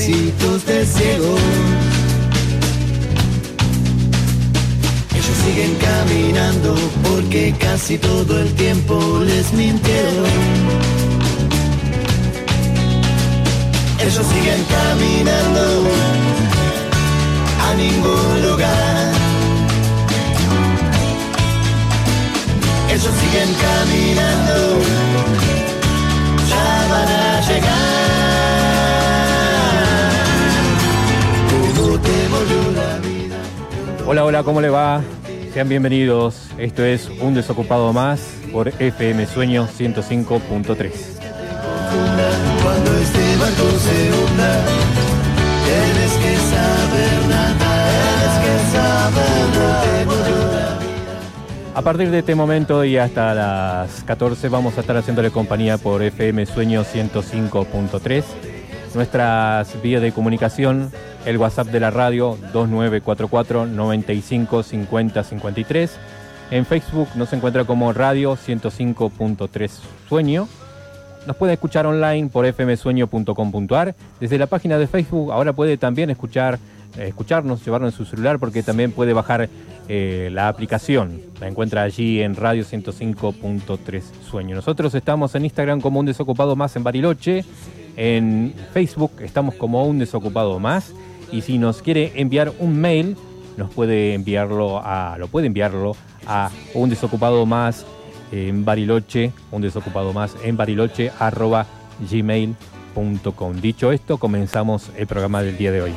ejércitos Sean bienvenidos. Esto es Un Desocupado Más por FM Sueño 105.3. Cuando este barco se hunda, tienes que saber nadar, tienes que saber nadar. A partir de este momento y hasta las 14 vamos a estar haciéndole compañía por FM Sueño 105.3. Nuestras vías de comunicación, el WhatsApp de la radio 2944 95 50 53. En Facebook nos encuentra como Radio 105.3 Sueño. Nos puede escuchar online por fmsueño.com.ar. Desde la página de Facebook ahora puede también escuchar, eh, escucharnos, llevarlo en su celular porque también puede bajar eh, la aplicación. La encuentra allí en Radio 105.3 Sueño. Nosotros estamos en Instagram como un desocupado más en Bariloche. En Facebook estamos como un desocupado más. Y si nos quiere enviar un mail, nos puede enviarlo a, lo puede enviarlo a un desocupado más en Bariloche, un desocupado más en Bariloche, arroba gmail.com. Dicho esto, comenzamos el programa del día de hoy.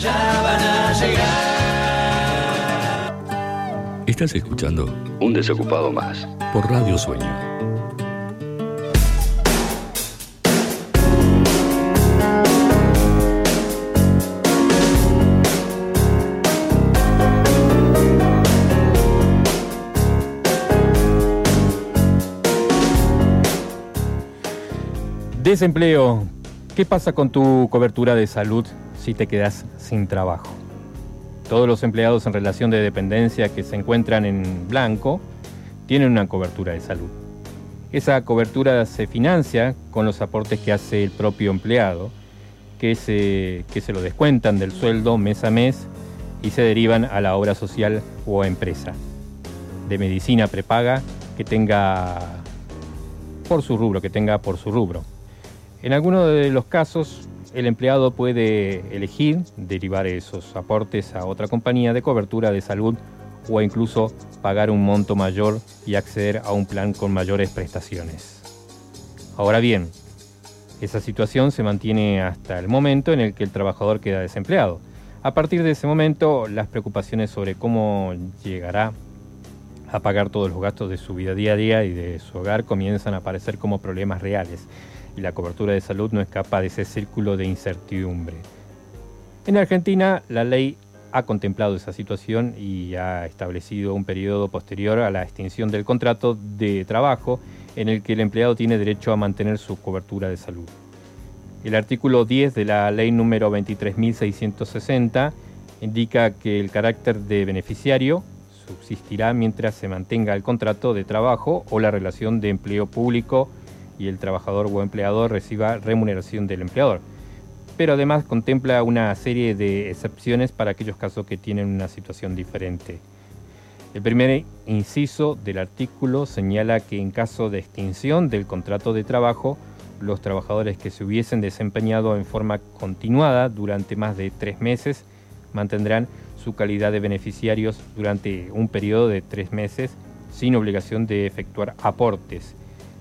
Ya van a llegar. Estás escuchando Un Desocupado Más por Radio Sueño. Desempleo. ¿Qué pasa con tu cobertura de salud si te quedas sin trabajo? Todos los empleados en relación de dependencia que se encuentran en blanco tienen una cobertura de salud. Esa cobertura se financia con los aportes que hace el propio empleado, que se, que se lo descuentan del sueldo mes a mes y se derivan a la obra social o empresa. De medicina prepaga que tenga por su rubro, que tenga por su rubro. En algunos de los casos, el empleado puede elegir derivar esos aportes a otra compañía de cobertura de salud o incluso pagar un monto mayor y acceder a un plan con mayores prestaciones. Ahora bien, esa situación se mantiene hasta el momento en el que el trabajador queda desempleado. A partir de ese momento, las preocupaciones sobre cómo llegará a pagar todos los gastos de su vida día a día y de su hogar comienzan a aparecer como problemas reales y la cobertura de salud no escapa de ese círculo de incertidumbre. En Argentina, la ley ha contemplado esa situación y ha establecido un periodo posterior a la extinción del contrato de trabajo en el que el empleado tiene derecho a mantener su cobertura de salud. El artículo 10 de la ley número 23.660 indica que el carácter de beneficiario subsistirá mientras se mantenga el contrato de trabajo o la relación de empleo público y el trabajador o empleador reciba remuneración del empleador. Pero además contempla una serie de excepciones para aquellos casos que tienen una situación diferente. El primer inciso del artículo señala que en caso de extinción del contrato de trabajo, los trabajadores que se hubiesen desempeñado en forma continuada durante más de tres meses mantendrán su calidad de beneficiarios durante un periodo de tres meses sin obligación de efectuar aportes.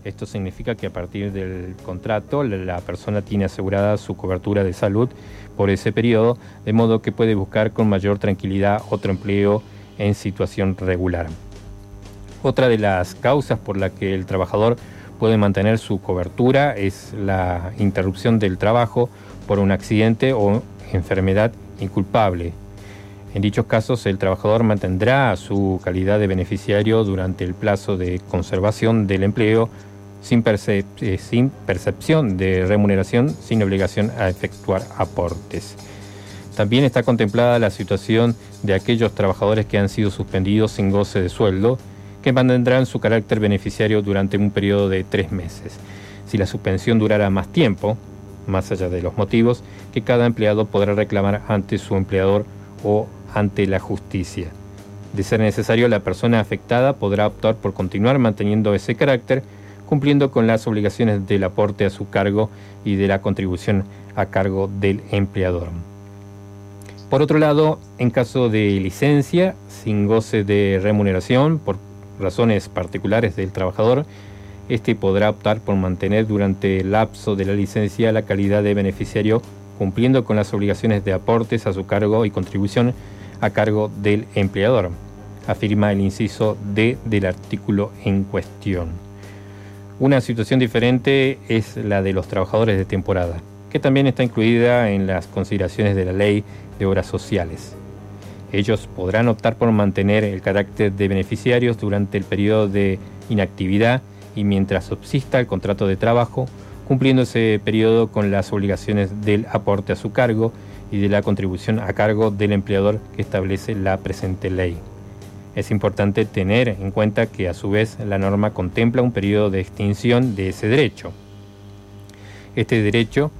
Esto significa que a partir del contrato la persona tiene asegurada su cobertura de salud por ese periodo, de modo que puede buscar con mayor tranquilidad otro empleo en situación regular. Otra de las causas por la que el trabajador puede mantener su cobertura es la interrupción del trabajo por un accidente o enfermedad inculpable. En dichos casos, el trabajador mantendrá su calidad de beneficiario durante el plazo de conservación del empleo eh, sin percepción de remuneración, sin obligación a efectuar aportes. También está contemplada la situación de aquellos trabajadores que han sido suspendidos sin goce de sueldo, que mantendrán su carácter beneficiario durante un periodo de tres meses. Si la suspensión durara más tiempo, más allá de los motivos, que cada empleado podrá reclamar ante su empleador o ante la justicia. De ser necesario, la persona afectada podrá optar por continuar manteniendo ese carácter, cumpliendo con las obligaciones del aporte a su cargo y de la contribución a cargo del empleador. Por otro lado, en caso de licencia sin goce de remuneración por razones particulares del trabajador, este podrá optar por mantener durante el lapso de la licencia la calidad de beneficiario cumpliendo con las obligaciones de aportes a su cargo y contribución a cargo del empleador, afirma el inciso D del artículo en cuestión. Una situación diferente es la de los trabajadores de temporada, que también está incluida en las consideraciones de la ley de obras sociales. Ellos podrán optar por mantener el carácter de beneficiarios durante el periodo de inactividad y mientras subsista el contrato de trabajo, cumpliendo ese periodo con las obligaciones del aporte a su cargo y de la contribución a cargo del empleador que establece la presente ley. Es importante tener en cuenta que a su vez la norma contempla un periodo de extinción de ese derecho. Este derecho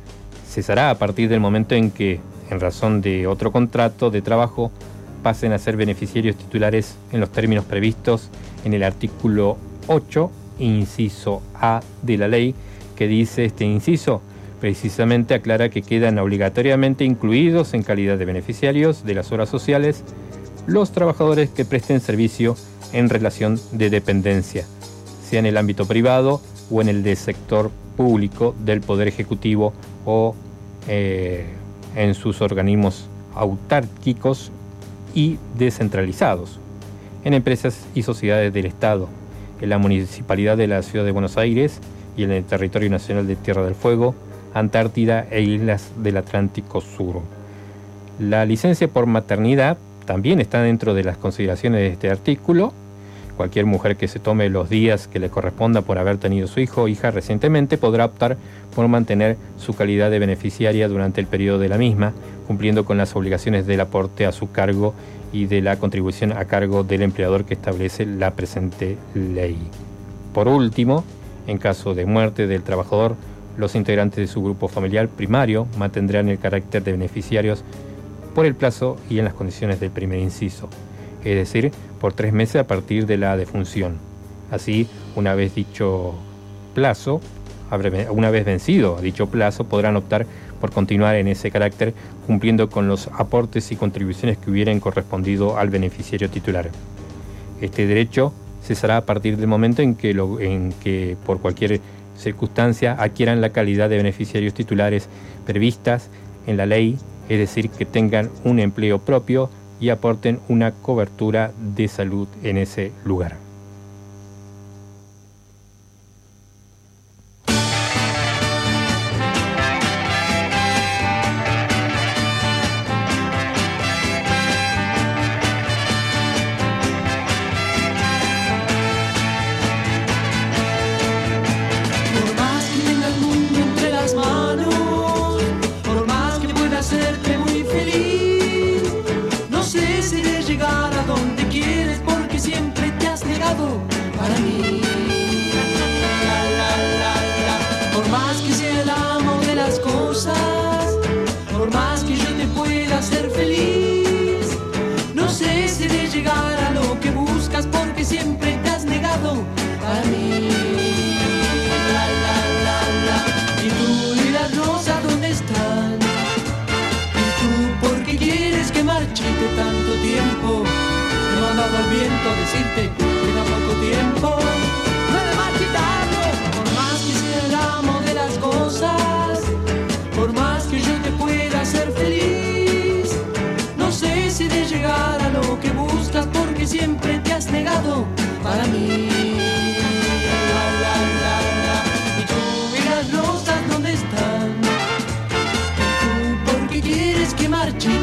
cesará a partir del momento en que, en razón de otro contrato de trabajo, pasen a ser beneficiarios titulares en los términos previstos en el artículo 8 inciso A de la ley, que dice este inciso, precisamente aclara que quedan obligatoriamente incluidos en calidad de beneficiarios de las horas sociales los trabajadores que presten servicio en relación de dependencia, sea en el ámbito privado o en el del sector público del Poder Ejecutivo o eh, en sus organismos autárquicos y descentralizados, en empresas y sociedades del Estado, en la Municipalidad de la Ciudad de Buenos Aires y en el territorio nacional de Tierra del Fuego, Antártida e islas del Atlántico Sur. La licencia por maternidad también está dentro de las consideraciones de este artículo. Cualquier mujer que se tome los días que le corresponda por haber tenido su hijo o hija recientemente podrá optar por mantener su calidad de beneficiaria durante el periodo de la misma, cumpliendo con las obligaciones del aporte a su cargo y de la contribución a cargo del empleador que establece la presente ley. Por último, en caso de muerte del trabajador, los integrantes de su grupo familiar primario mantendrán el carácter de beneficiarios por el plazo y en las condiciones del primer inciso, es decir, por tres meses a partir de la defunción. Así, una vez dicho plazo, una vez vencido dicho plazo, podrán optar por continuar en ese carácter cumpliendo con los aportes y contribuciones que hubieran correspondido al beneficiario titular. Este derecho cesará a partir del momento en que, en que por cualquier circunstancia adquieran la calidad de beneficiarios titulares previstas en la ley, es decir, que tengan un empleo propio y aporten una cobertura de salud en ese lugar.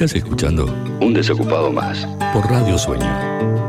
Estás escuchando Un Desocupado Más por Radio Sueño.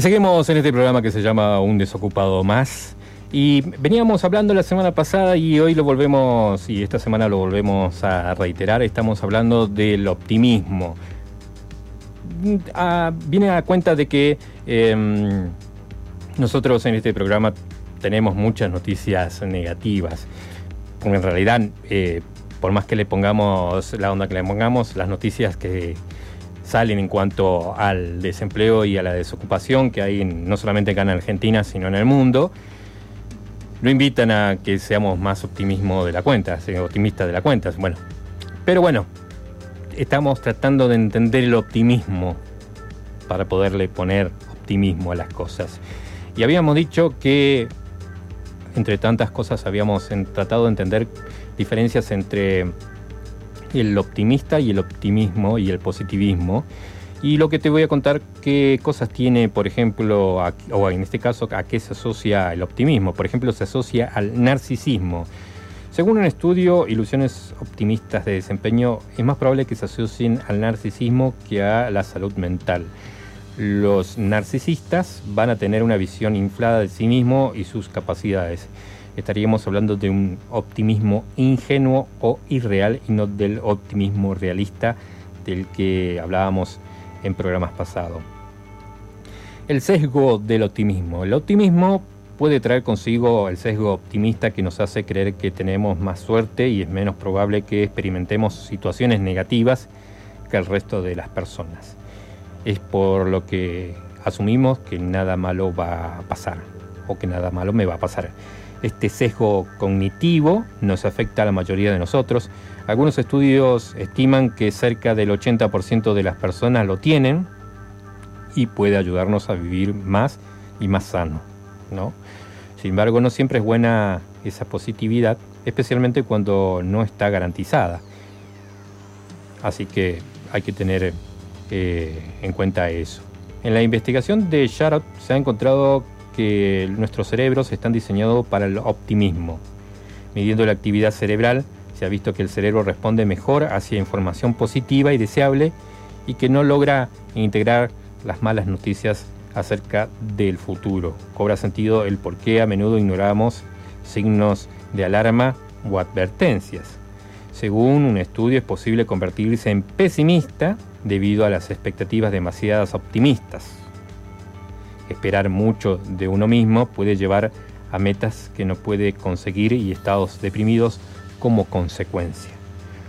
Seguimos en este programa que se llama Un Desocupado Más. Y veníamos hablando la semana pasada y hoy lo volvemos, y esta semana lo volvemos a reiterar, estamos hablando del optimismo. Ah, viene a cuenta de que em, nosotros en este programa tenemos muchas noticias negativas. En realidad, eh, por más que le pongamos la onda que le pongamos, las noticias que, salen en cuanto al desempleo y a la desocupación que hay no solamente acá en Argentina, sino en el mundo, lo invitan a que seamos más optimismo de la cuenta, optimistas de la cuenta. Bueno, pero bueno, estamos tratando de entender el optimismo para poderle poner optimismo a las cosas. Y habíamos dicho que, entre tantas cosas, habíamos tratado de entender diferencias entre el optimista y el optimismo y el positivismo. Y lo que te voy a contar, qué cosas tiene, por ejemplo, o en este caso, a qué se asocia el optimismo. Por ejemplo, se asocia al narcisismo. Según un estudio, ilusiones optimistas de desempeño es más probable que se asocien al narcisismo que a la salud mental. Los narcisistas van a tener una visión inflada de sí mismo y sus capacidades estaríamos hablando de un optimismo ingenuo o irreal y no del optimismo realista del que hablábamos en programas pasados. El sesgo del optimismo. El optimismo puede traer consigo el sesgo optimista que nos hace creer que tenemos más suerte y es menos probable que experimentemos situaciones negativas que el resto de las personas. Es por lo que asumimos que nada malo va a pasar o que nada malo me va a pasar. Este sesgo cognitivo nos afecta a la mayoría de nosotros. Algunos estudios estiman que cerca del 80% de las personas lo tienen y puede ayudarnos a vivir más y más sano. ¿no? Sin embargo, no siempre es buena esa positividad, especialmente cuando no está garantizada. Así que hay que tener eh, en cuenta eso. En la investigación de Sharot se ha encontrado nuestros cerebros están diseñados para el optimismo. Midiendo la actividad cerebral, se ha visto que el cerebro responde mejor hacia información positiva y deseable y que no logra integrar las malas noticias acerca del futuro. Cobra sentido el por qué a menudo ignoramos signos de alarma o advertencias. Según un estudio es posible convertirse en pesimista debido a las expectativas demasiadas optimistas. Esperar mucho de uno mismo puede llevar a metas que no puede conseguir y estados deprimidos como consecuencia.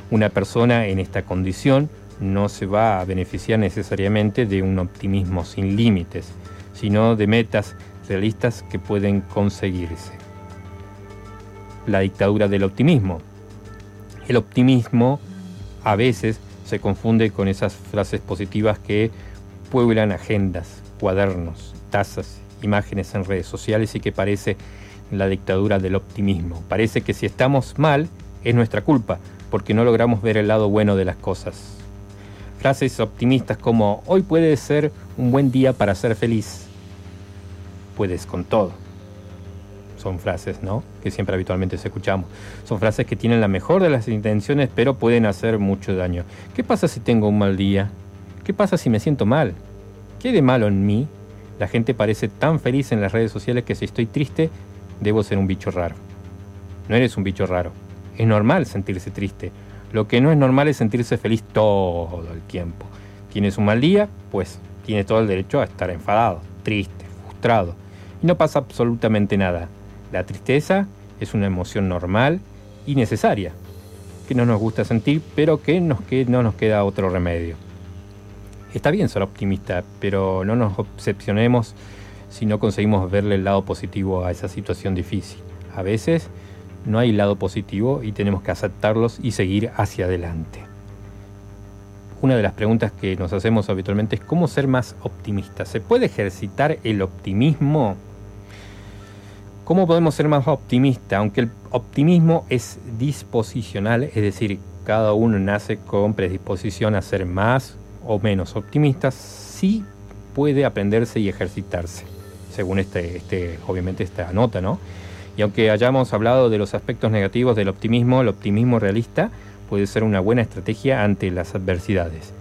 Una persona en esta condición no se va a beneficiar necesariamente de un optimismo sin límites, sino de metas realistas que pueden conseguirse. La dictadura del optimismo. El optimismo a veces se confunde con esas frases positivas que pueblan agendas, cuadernos, tazas, imágenes en redes sociales y que parece la dictadura del optimismo. Parece que si estamos mal es nuestra culpa, porque no logramos ver el lado bueno de las cosas. Frases optimistas como hoy puede ser un buen día para ser feliz. Puedes con todo. Son frases, ¿no? Que siempre habitualmente escuchamos. Son frases que tienen la mejor de las intenciones, pero pueden hacer mucho daño. ¿Qué pasa si tengo un mal día? ¿Qué pasa si me siento mal? ¿Qué de malo en mí? La gente parece tan feliz en las redes sociales que si estoy triste, debo ser un bicho raro. No eres un bicho raro. Es normal sentirse triste. Lo que no es normal es sentirse feliz todo el tiempo. Tienes un mal día, pues tienes todo el derecho a estar enfadado, triste, frustrado. Y no pasa absolutamente nada. La tristeza es una emoción normal y necesaria, que no nos gusta sentir, pero que, que no nos queda otro remedio. Está bien ser optimista, pero no nos obsesionemos si no conseguimos verle el lado positivo a esa situación difícil. A veces no hay lado positivo y tenemos que aceptarlos y seguir hacia adelante. Una de las preguntas que nos hacemos habitualmente es cómo ser más optimista. ¿Se puede ejercitar el optimismo? ¿Cómo podemos ser más optimistas? Aunque el optimismo es disposicional, es decir, cada uno nace con predisposición a ser más o menos optimista, sí puede aprenderse y ejercitarse, según este, este, obviamente esta nota, ¿no? Y aunque hayamos hablado de los aspectos negativos del optimismo, el optimismo realista puede ser una buena estrategia ante las adversidades.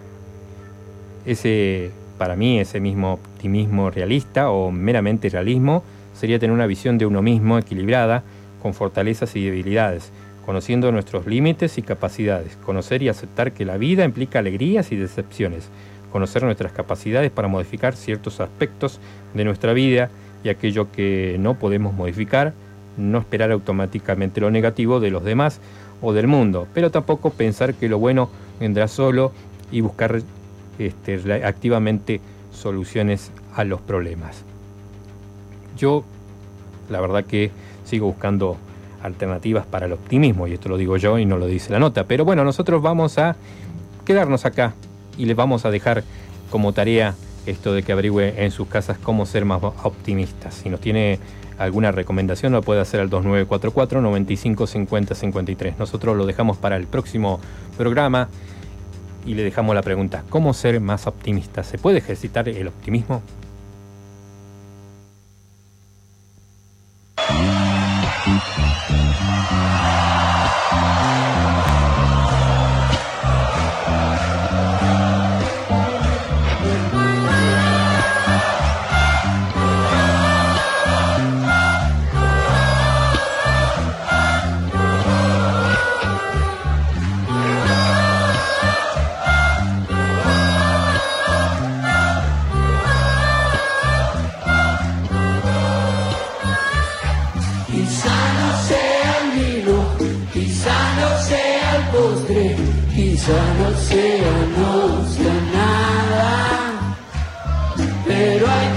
Ese, para mí, ese mismo optimismo realista o meramente realismo sería tener una visión de uno mismo equilibrada, con fortalezas y debilidades, conociendo nuestros límites y capacidades, conocer y aceptar que la vida implica alegrías y decepciones, conocer nuestras capacidades para modificar ciertos aspectos de nuestra vida y aquello que no podemos modificar, no esperar automáticamente lo negativo de los demás o del mundo, pero tampoco pensar que lo bueno vendrá solo y buscar este, activamente soluciones a los problemas. Yo, la verdad que sigo buscando alternativas para el optimismo, y esto lo digo yo y no lo dice la nota, pero bueno, nosotros vamos a quedarnos acá y les vamos a dejar como tarea esto de que averigüe en sus casas cómo ser más optimistas. Si nos tiene alguna recomendación lo puede hacer al 2944 95 50 53. Nosotros lo dejamos para el próximo programa y le dejamos la pregunta, ¿cómo ser más optimista? ¿Se puede ejercitar el optimismo?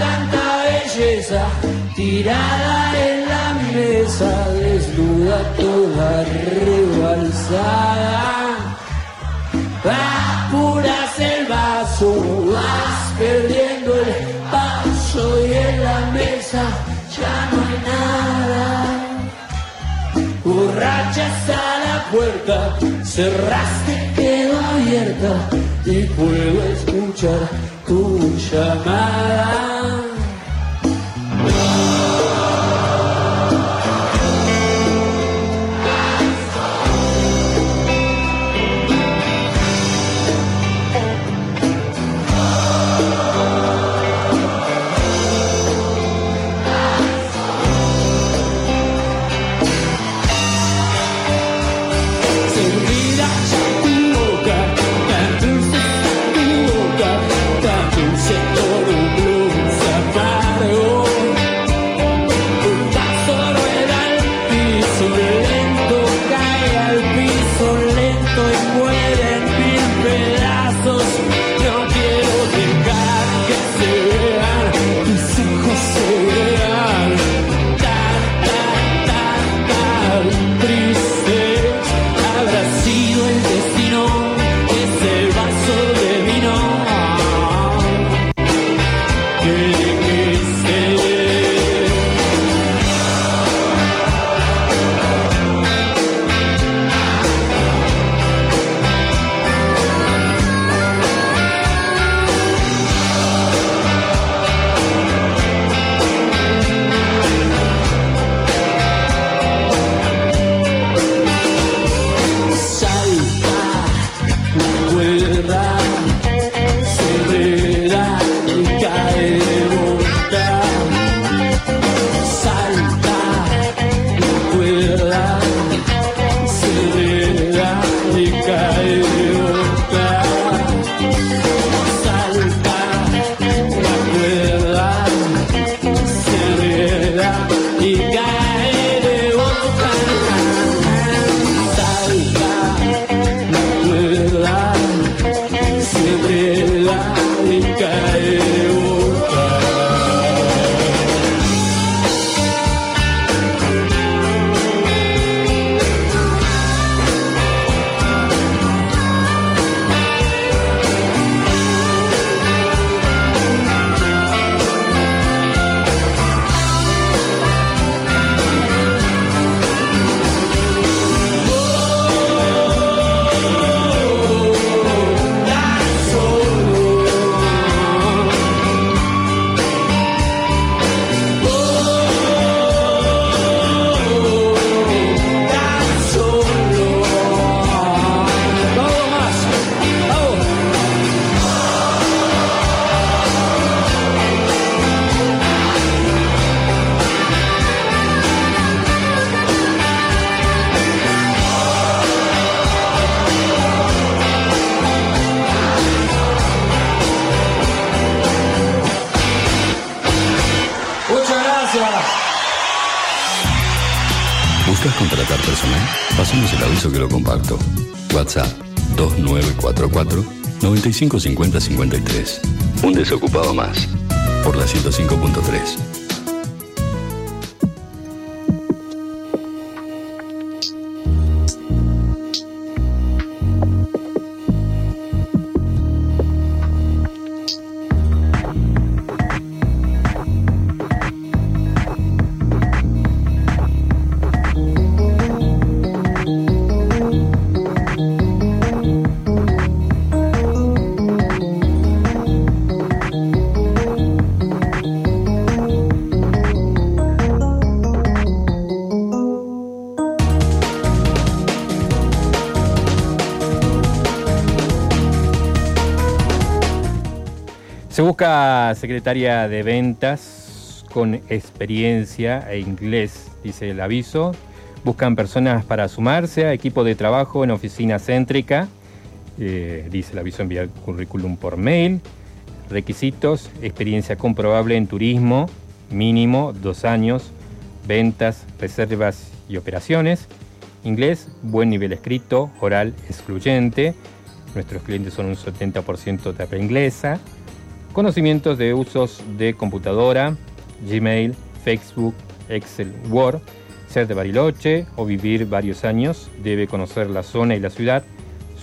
tanta belleza tirada en la mesa, desnuda toda rebalsada. Apuras el vaso, vas perdiendo el paso y en la mesa ya no hay nada. Borrachas a la puerta, cerraste, quedó abierta y puedo escuchar Tu chamarás contratar personal? Pasamos el aviso que lo comparto. WhatsApp 2944 955053. Un desocupado más. Por la 105.3. busca secretaria de ventas con experiencia e inglés, dice el aviso. Buscan personas para sumarse a equipo de trabajo en oficina céntrica. Eh, dice el aviso enviar currículum por mail. Requisitos, experiencia comprobable en turismo, mínimo dos años, ventas, reservas y operaciones. Inglés, buen nivel escrito, oral excluyente. Nuestros clientes son un 70% de habla inglesa. Conocimientos de usos de computadora, Gmail, Facebook, Excel, Word, ser de Bariloche o vivir varios años, debe conocer la zona y la ciudad,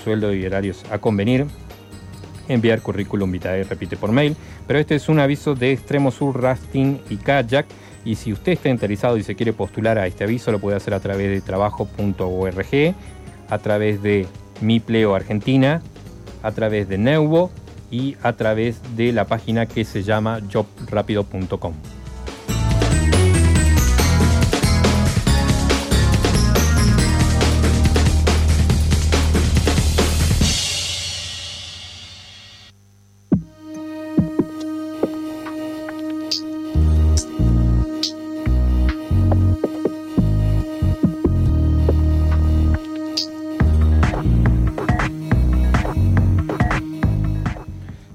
sueldo y horarios a convenir, enviar currículum vitae, repite por mail, pero este es un aviso de Extremo Sur Rafting y Kayak. Y si usted está interesado y se quiere postular a este aviso lo puede hacer a través de trabajo.org, a través de Mipleo Argentina, a través de Neuvo y a través de la página que se llama jobrapido.com.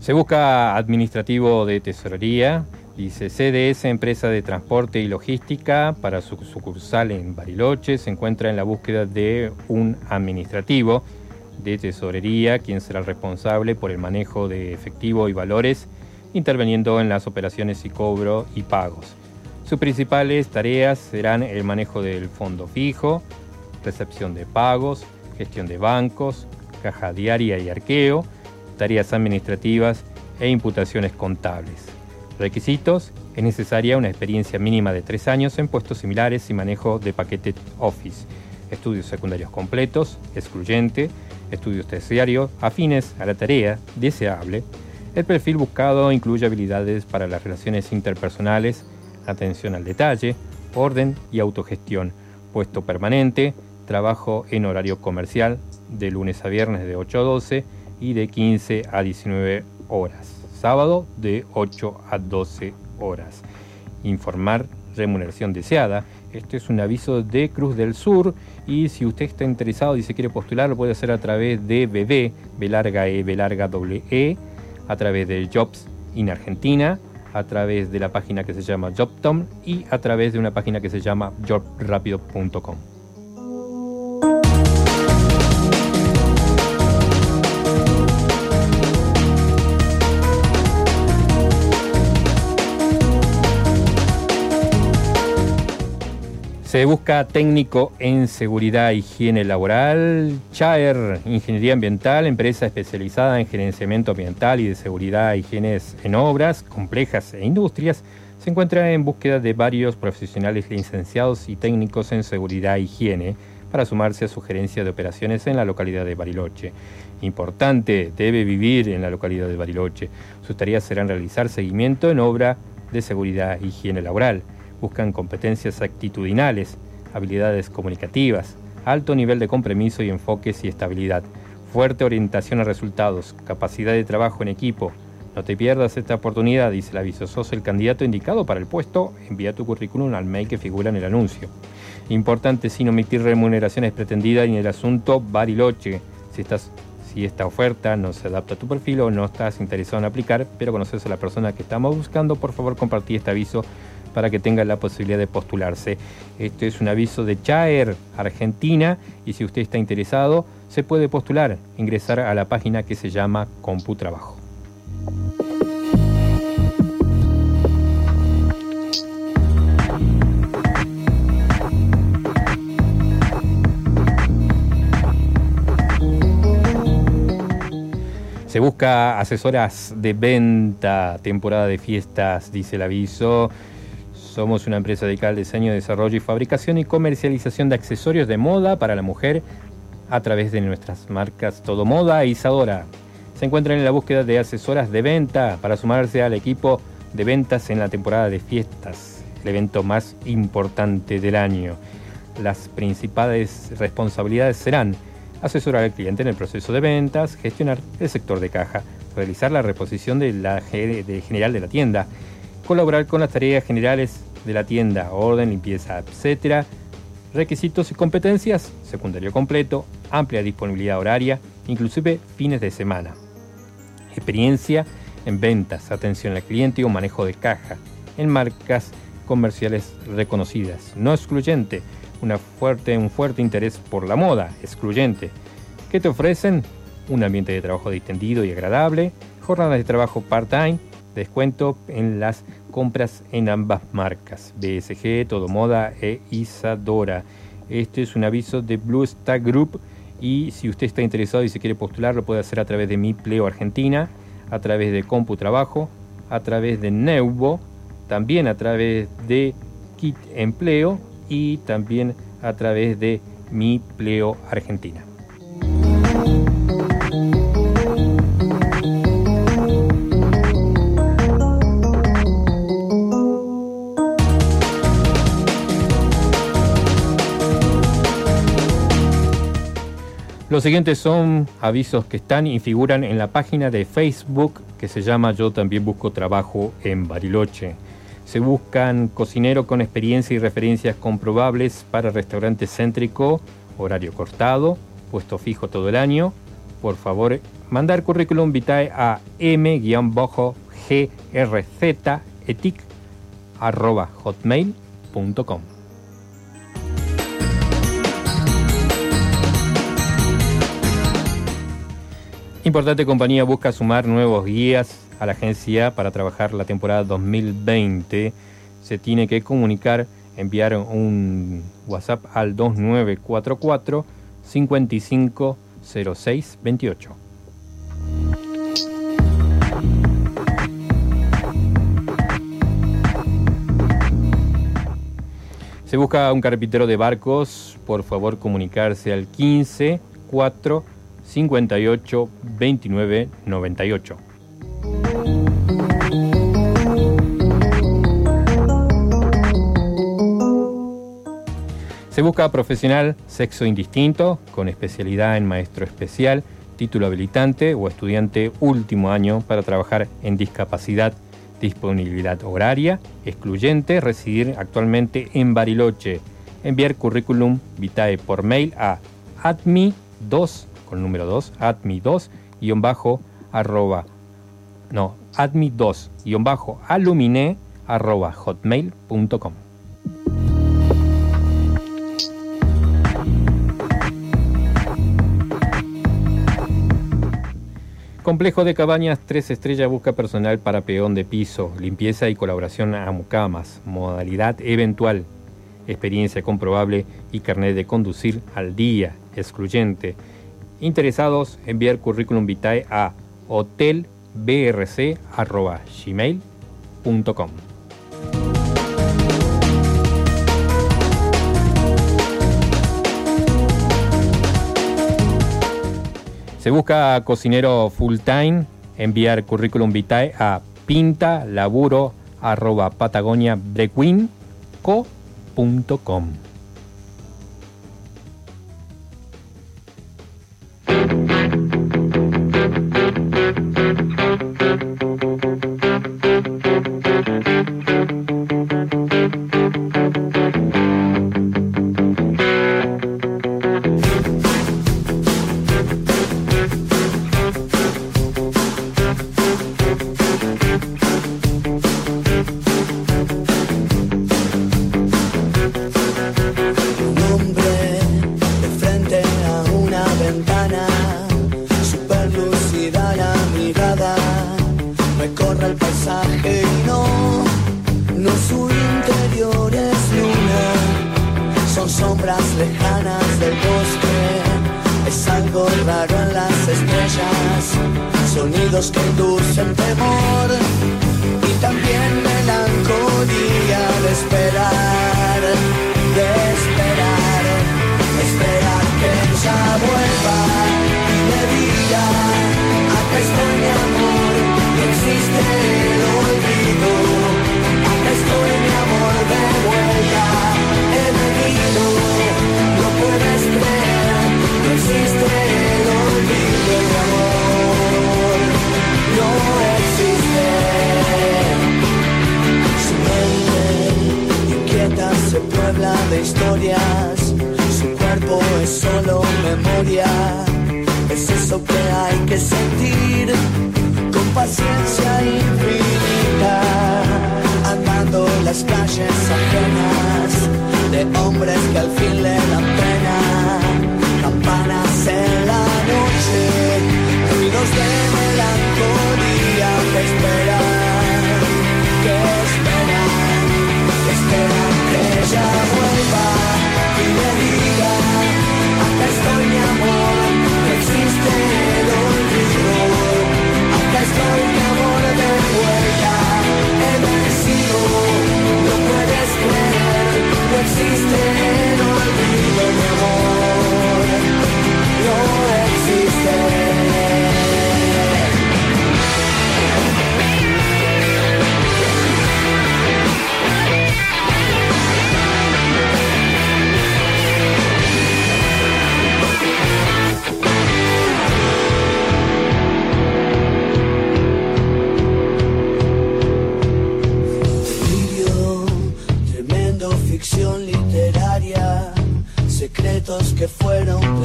Se busca administrativo de tesorería, dice CDS, empresa de transporte y logística, para su sucursal en Bariloche, se encuentra en la búsqueda de un administrativo de tesorería, quien será el responsable por el manejo de efectivo y valores, interviniendo en las operaciones y cobro y pagos. Sus principales tareas serán el manejo del fondo fijo, recepción de pagos, gestión de bancos, caja diaria y arqueo, tareas administrativas e imputaciones contables. Requisitos. Es necesaria una experiencia mínima de tres años en puestos similares y manejo de paquete Office. Estudios secundarios completos, excluyente, estudios terciarios, afines a la tarea, deseable. El perfil buscado incluye habilidades para las relaciones interpersonales, atención al detalle, orden y autogestión, puesto permanente, trabajo en horario comercial de lunes a viernes de 8 a 12 y de 15 a 19 horas. Sábado de 8 a 12 horas. Informar remuneración deseada. Este es un aviso de Cruz del Sur y si usted está interesado y se quiere postular lo puede hacer a través de BB, B larga E, B larga E, a través de Jobs in Argentina, a través de la página que se llama JobTom y a través de una página que se llama jobrapido.com. Se busca técnico en seguridad e higiene laboral. Chaer, Ingeniería Ambiental, empresa especializada en gerenciamiento ambiental y de seguridad e higiene en obras complejas e industrias, se encuentra en búsqueda de varios profesionales licenciados y técnicos en seguridad e higiene para sumarse a su gerencia de operaciones en la localidad de Bariloche. Importante, debe vivir en la localidad de Bariloche. Sus tareas serán realizar seguimiento en obra de seguridad e higiene laboral buscan competencias actitudinales, habilidades comunicativas, alto nivel de compromiso y enfoques y estabilidad, fuerte orientación a resultados, capacidad de trabajo en equipo. No te pierdas esta oportunidad, dice el aviso. Sos el candidato indicado para el puesto. Envía tu currículum al mail que figura en el anuncio. Importante sin omitir remuneraciones pretendidas en el asunto Bariloche. Si si esta oferta no se adapta a tu perfil o no estás interesado en aplicar, pero conoces a la persona que estamos buscando, por favor compartí este aviso para que tenga la posibilidad de postularse. Este es un aviso de Chaer, Argentina, y si usted está interesado, se puede postular, ingresar a la página que se llama CompuTrabajo. Se busca asesoras de venta, temporada de fiestas, dice el aviso. Somos una empresa dedicada al diseño, desarrollo y fabricación y comercialización de accesorios de moda para la mujer a través de nuestras marcas Todo Moda e Isadora. Se encuentran en la búsqueda de asesoras de venta para sumarse al equipo de ventas en la temporada de fiestas, el evento más importante del año. Las principales responsabilidades serán asesorar al cliente en el proceso de ventas, gestionar el sector de caja, realizar la reposición de la general de la tienda, colaborar con las tareas generales de la tienda, orden, limpieza, etc. Requisitos y competencias, secundario completo, amplia disponibilidad horaria, inclusive fines de semana. Experiencia en ventas, atención al cliente o manejo de caja, en marcas comerciales reconocidas, no excluyente, una fuerte, un fuerte interés por la moda, excluyente. ¿Qué te ofrecen? Un ambiente de trabajo distendido y agradable, jornadas de trabajo part-time, descuento en las compras en ambas marcas, BSG, Todo Moda e Isadora. Este es un aviso de Blue Star Group y si usted está interesado y se quiere postular lo puede hacer a través de Mi Pleo Argentina, a través de CompuTrabajo, a través de Neuvo, también a través de Kit Empleo y también a través de Mi Pleo Argentina. Los siguientes son avisos que están y figuran en la página de Facebook que se llama Yo también busco trabajo en Bariloche. Se buscan cocinero con experiencia y referencias comprobables para restaurante céntrico, horario cortado, puesto fijo todo el año. Por favor, mandar currículum vitae a m-grzetic.hotmail.com. Importante compañía busca sumar nuevos guías a la agencia para trabajar la temporada 2020, se tiene que comunicar, enviar un WhatsApp al 2944 550628. Se busca un carpintero de barcos, por favor comunicarse al 15 4 58 29 98. Se busca profesional sexo indistinto, con especialidad en maestro especial, título habilitante o estudiante último año para trabajar en discapacidad, disponibilidad horaria, excluyente, residir actualmente en Bariloche. Enviar currículum vitae por mail a admi2, con número 2, admi2, guion bajo, arroba, no, admi2, guion bajo, alumine, arroba, hotmail.com. Complejo de cabañas 3 estrellas busca personal para peón de piso, limpieza y colaboración a mucamas, modalidad eventual, experiencia comprobable y carnet de conducir al día, excluyente. Interesados, enviar currículum vitae a hotelbrc.gmail.com. Se busca cocinero full time, enviar currículum vitae a pintalaburo.patagoniabrequinco.com. las calles ajenas de hombres que al fin le dan pena, campanas en la noche, ruidos de melancolía que esperan, existe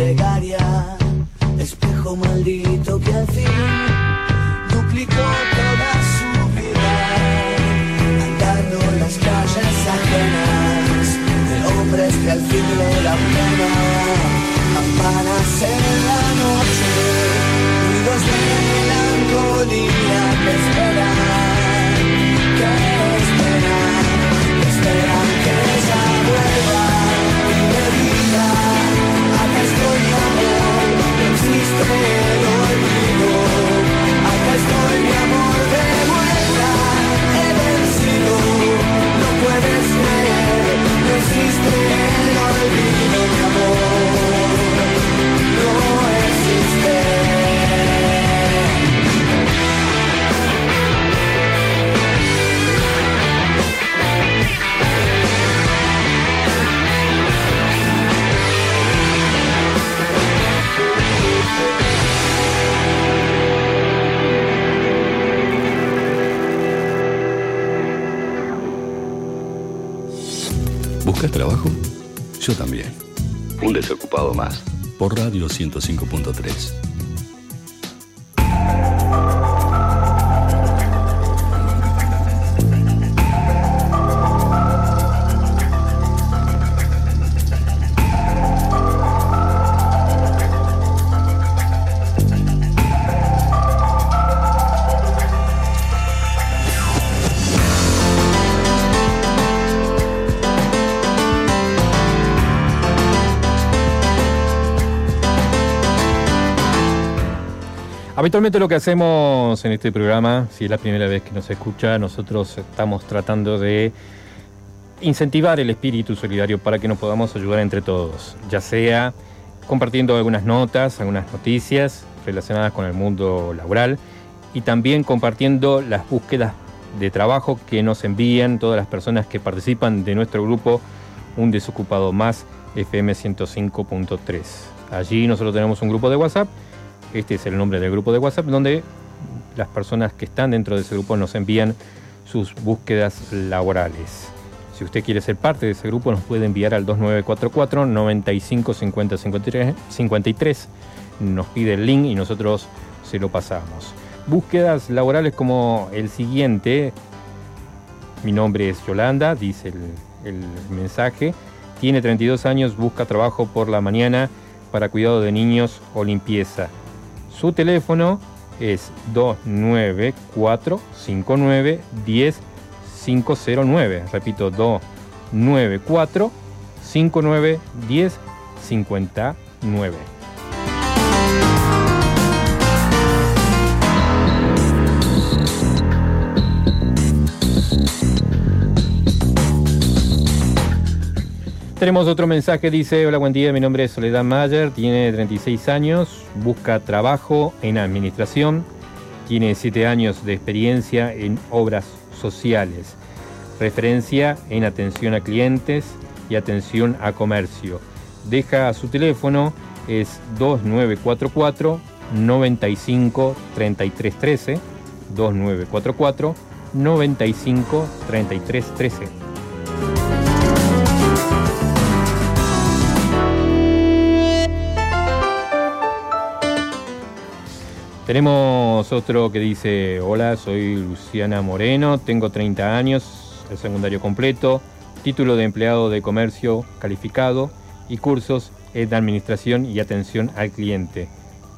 plegaria, espejo maldito que al fin duplicó toda su vida, andando en las calles ajenas de hombres que al fin le dan pena, campanas en la noche, ruidos de melancolía que esperan Por Radio 105.3. Habitualmente lo que hacemos en este programa, si es la primera vez que nos escucha, nosotros estamos tratando de incentivar el espíritu solidario para que nos podamos ayudar entre todos, ya sea compartiendo algunas notas, algunas noticias relacionadas con el mundo laboral y también compartiendo las búsquedas de trabajo que nos envían todas las personas que participan de nuestro grupo Un Desocupado Más FM 105.3. Allí nosotros tenemos un grupo de WhatsApp este es el nombre del grupo de WhatsApp, donde las personas que están dentro de ese grupo nos envían sus búsquedas laborales. Si usted quiere ser parte de ese grupo, nos puede enviar al 2944 95 50 53, 53. Nos pide el link y nosotros se lo pasamos. Búsquedas laborales como el siguiente. Mi nombre es Yolanda, dice el, el mensaje. Tiene 32 años, busca trabajo por la mañana para cuidado de niños o limpieza. Su teléfono es 29459 10509. Repito, 294 59 10 59. Tenemos otro mensaje, dice, hola, buen día, mi nombre es Soledad Mayer, tiene 36 años, busca trabajo en administración, tiene 7 años de experiencia en obras sociales, referencia en atención a clientes y atención a comercio. Deja su teléfono, es 2944 95 33 13, 2944 95 33 Tenemos otro que dice, hola, soy Luciana Moreno, tengo 30 años, el secundario completo, título de empleado de comercio calificado y cursos en administración y atención al cliente.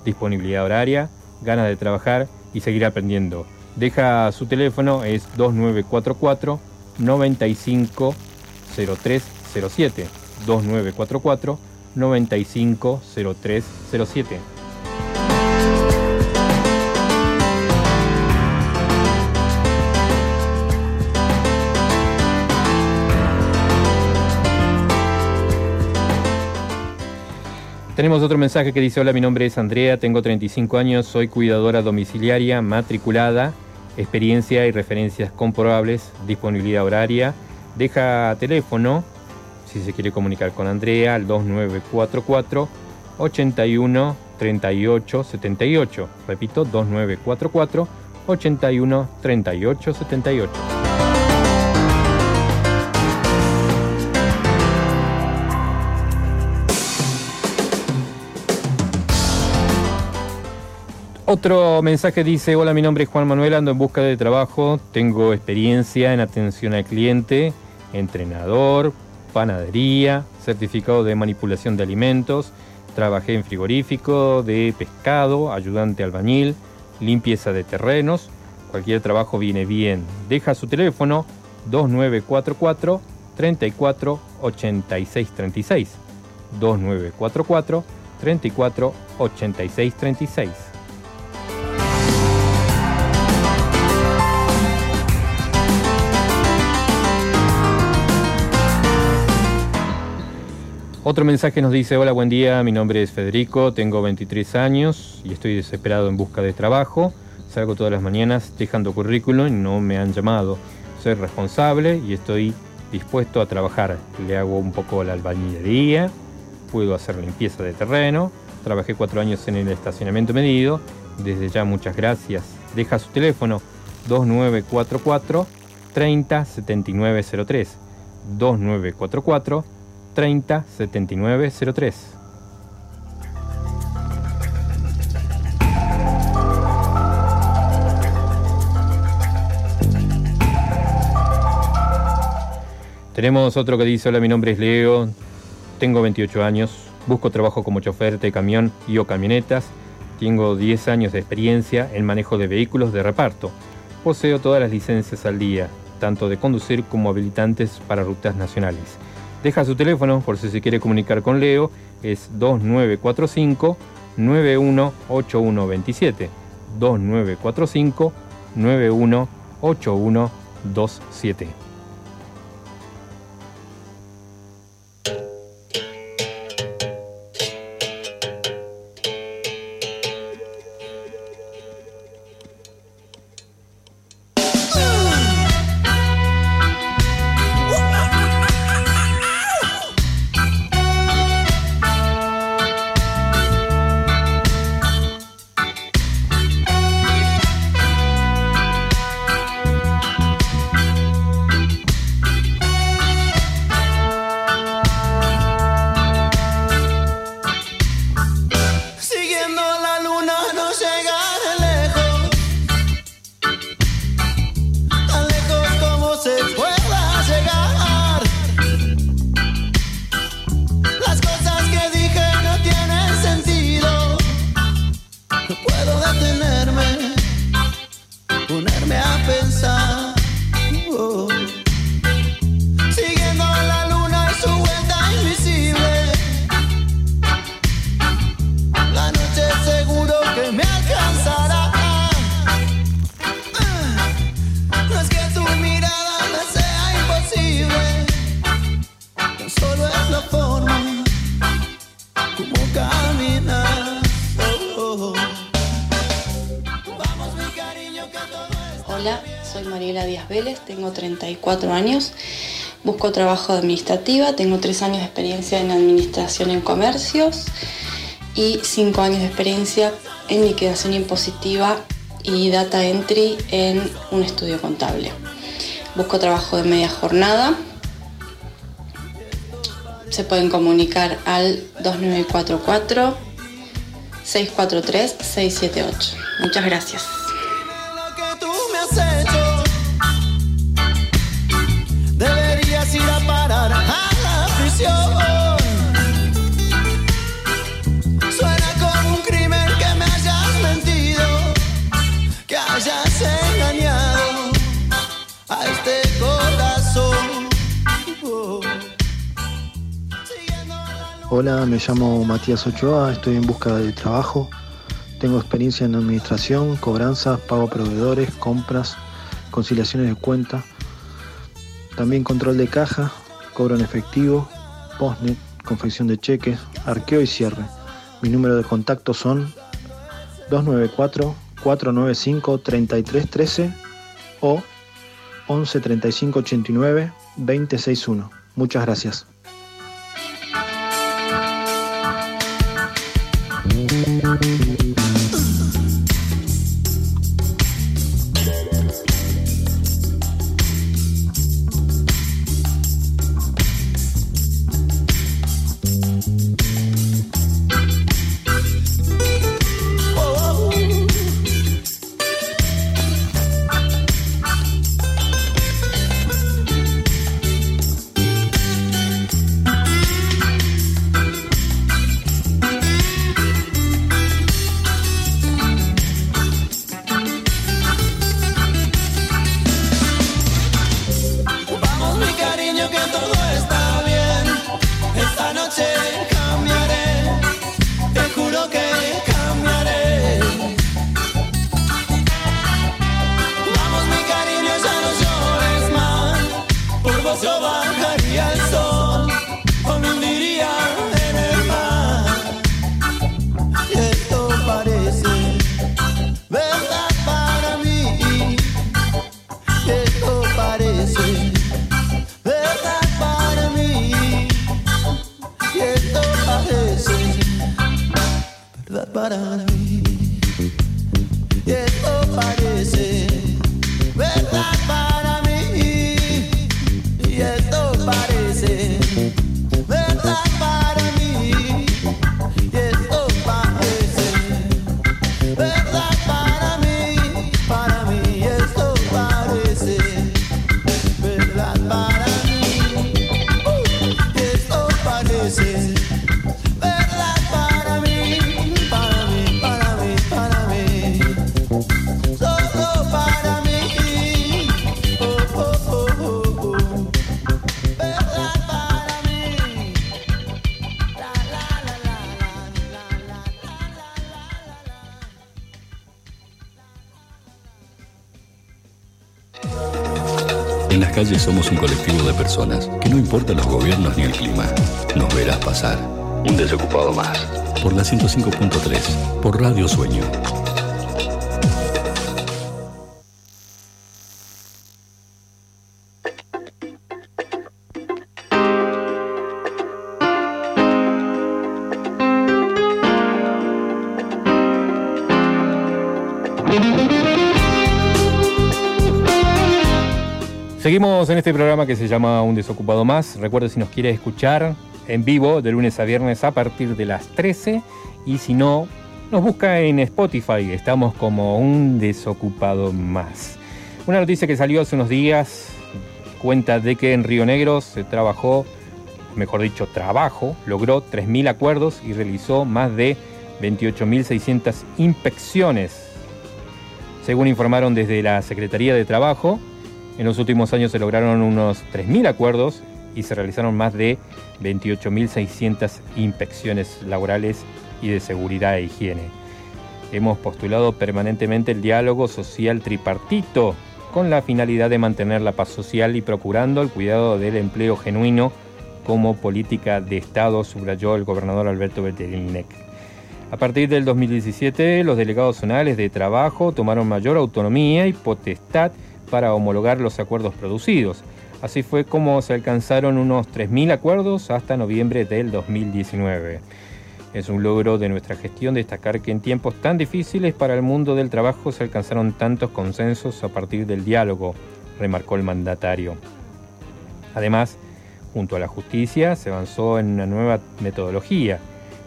Disponibilidad horaria, ganas de trabajar y seguir aprendiendo. Deja su teléfono, es 2944 950307. 2944 950307. Tenemos otro mensaje que dice, hola, mi nombre es Andrea, tengo 35 años, soy cuidadora domiciliaria, matriculada, experiencia y referencias comprobables, disponibilidad horaria. Deja teléfono, si se quiere comunicar con Andrea, al 2944 81 38 78. Repito, 2944 81 38 78. Otro mensaje dice, hola, mi nombre es Juan Manuel, ando en busca de trabajo, tengo experiencia en atención al cliente, entrenador, panadería, certificado de manipulación de alimentos, trabajé en frigorífico, de pescado, ayudante albañil, limpieza de terrenos, cualquier trabajo viene bien. Deja su teléfono 2944 34 86 36 2944 34 86 36 Otro mensaje nos dice, hola, buen día, mi nombre es Federico, tengo 23 años y estoy desesperado en busca de trabajo. Salgo todas las mañanas dejando currículum y no me han llamado. Soy responsable y estoy dispuesto a trabajar. Le hago un poco la albañilería, puedo hacer limpieza de terreno, trabajé cuatro años en el estacionamiento medido. Desde ya muchas gracias. Deja su teléfono 2944 30 7903 2944 30 79 03. Tenemos otro que dice, hola, mi nombre es Leo, tengo 28 años, busco trabajo como chofer de camión y o camionetas, tengo 10 años de experiencia en manejo de vehículos de reparto, poseo todas las licencias al día, tanto de conducir como habilitantes para rutas nacionales. Deja su teléfono por si se quiere comunicar con Leo, es 2945 918127. 2945 918127. 34 años, busco trabajo administrativa, tengo 3 años de experiencia en administración en comercios y 5 años de experiencia en liquidación impositiva y data entry en un estudio contable. Busco trabajo de media jornada. Se pueden comunicar al 2944 643 678. Muchas gracias. Hola, me llamo Matías Ochoa, estoy en busca de trabajo. Tengo experiencia en administración, cobranzas, pago a proveedores, compras, conciliaciones de cuenta. También control de caja, cobro en efectivo, postnet, confección de cheques, arqueo y cierre. Mi número de contacto son 294-495-3313 o 11 35 89 261. Muchas gracias. 105.3, por Radio Sueño. Seguimos en este programa que se llama Un Desocupado Más. Recuerde si nos quiere escuchar en vivo de lunes a viernes a partir de las 13 y si no, nos busca en Spotify. Estamos como Un Desocupado Más. Una noticia que salió hace unos días cuenta de que en Río Negro se trabajó, mejor dicho, trabajo, logró 3.000 acuerdos y realizó más de 28.600 inspecciones. Según informaron desde la Secretaría de Trabajo, en los últimos años se lograron unos 3.000 acuerdos y se realizaron más de 28.600 inspecciones laborales y de seguridad e higiene. Hemos postulado permanentemente el diálogo social tripartito con la finalidad de mantener la paz social y procurando el cuidado del empleo genuino como política de Estado, subrayó el gobernador Alberto Betelnec. A partir del 2017, los delegados zonales de trabajo tomaron mayor autonomía y potestad para homologar los acuerdos producidos. Así fue como se alcanzaron unos 3.000 acuerdos hasta noviembre del 2019. Es un logro de nuestra gestión destacar que en tiempos tan difíciles para el mundo del trabajo se alcanzaron tantos consensos a partir del diálogo, remarcó el mandatario. Además, junto a la justicia, se avanzó en una nueva metodología,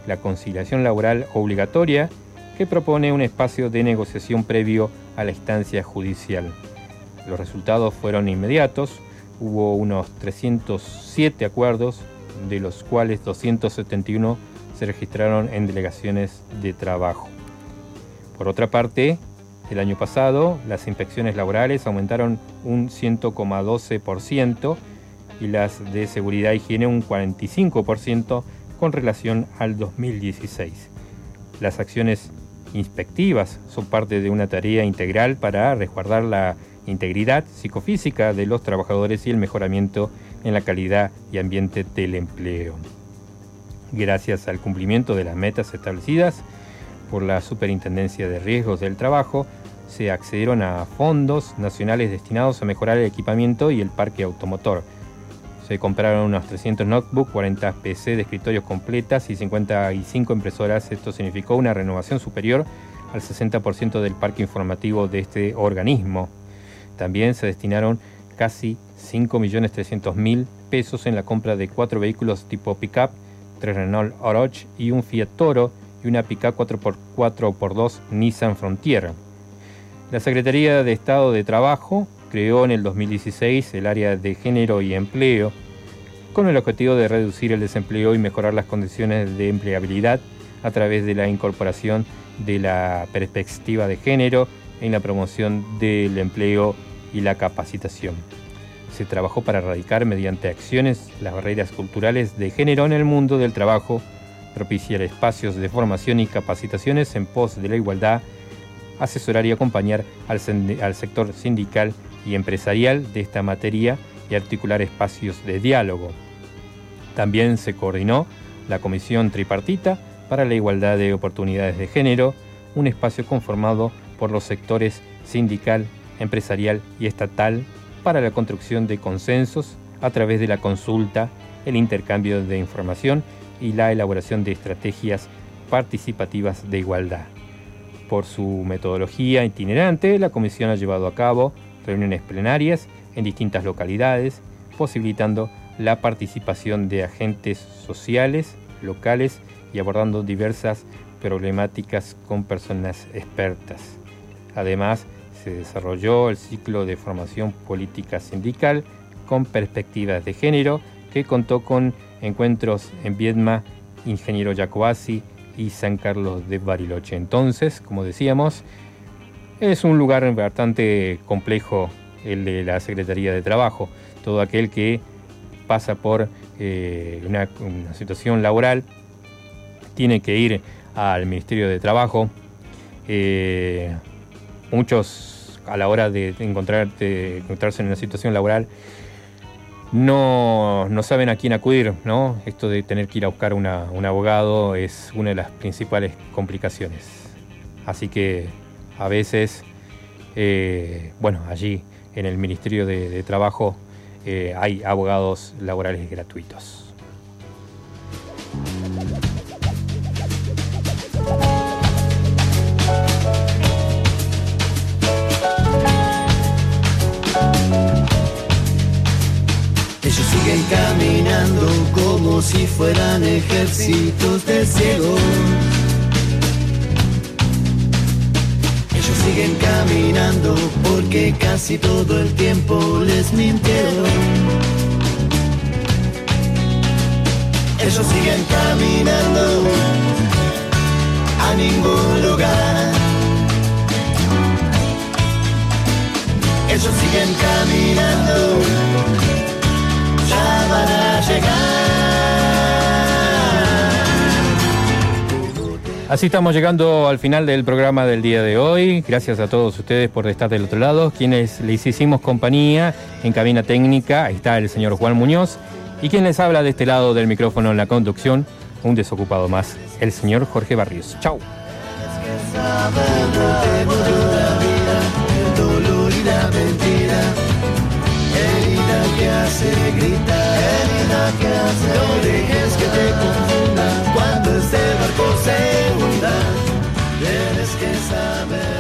la conciliación laboral obligatoria, que propone un espacio de negociación previo a la instancia judicial. Los resultados fueron inmediatos, hubo unos 307 acuerdos, de los cuales 271 se registraron en delegaciones de trabajo. Por otra parte, el año pasado las inspecciones laborales aumentaron un 100,12% y las de seguridad e higiene un 45% con relación al 2016. Las acciones inspectivas son parte de una tarea integral para resguardar la integridad psicofísica de los trabajadores y el mejoramiento en la calidad y ambiente del empleo. Gracias al cumplimiento de las metas establecidas por la Superintendencia de Riesgos del Trabajo, se accedieron a fondos nacionales destinados a mejorar el equipamiento y el parque automotor. Se compraron unos 300 notebooks, 40 PC de escritorios completas y 55 impresoras. Esto significó una renovación superior al 60% del parque informativo de este organismo. También se destinaron casi 5.300.000 pesos en la compra de cuatro vehículos tipo pickup Renault Oroch y un Fiat Toro y una Pickup 4x4x2 Nissan Frontier. La Secretaría de Estado de Trabajo creó en el 2016 el área de género y empleo con el objetivo de reducir el desempleo y mejorar las condiciones de empleabilidad a través de la incorporación de la perspectiva de género en la promoción del empleo y la capacitación se trabajó para erradicar mediante acciones las barreras culturales de género en el mundo del trabajo, propiciar espacios de formación y capacitaciones en pos de la igualdad, asesorar y acompañar al, al sector sindical y empresarial de esta materia y articular espacios de diálogo. También se coordinó la Comisión Tripartita para la Igualdad de Oportunidades de Género, un espacio conformado por los sectores sindical, empresarial y estatal para la construcción de consensos a través de la consulta, el intercambio de información y la elaboración de estrategias participativas de igualdad. Por su metodología itinerante, la Comisión ha llevado a cabo reuniones plenarias en distintas localidades, posibilitando la participación de agentes sociales, locales y abordando diversas problemáticas con personas expertas. Además, se desarrolló el ciclo de formación política sindical con perspectivas de género que contó con encuentros en Viedma, Ingeniero Yacobasi y San Carlos de Bariloche. Entonces, como decíamos, es un lugar bastante complejo el de la Secretaría de Trabajo. Todo aquel que pasa por eh, una, situación laboral tiene que ir al Ministerio de Trabajo. Eh, muchos a la hora de, encontrarse en una situación laboral, no, saben a quién acudir, ¿no? Esto de tener que ir a buscar un abogado es una de las principales complicaciones. Así que a veces, eh, bueno, allí en el Ministerio de, Trabajo eh, hay abogados laborales gratuitos. Si fueran ejércitos de ciegos. Ellos siguen caminando porque casi todo el tiempo les mintieron. Ellos siguen caminando a ningún lugar. Ellos siguen caminando Así estamos llegando al final del programa del día de hoy. Gracias a todos ustedes por estar del otro lado. Quienes les hicimos compañía en cabina técnica, está el señor Juan Muñoz. Y quien les habla de este lado del micrófono en la conducción, un desocupado más, el señor Jorge Barrios. Chau antes del barco se tienes que saber.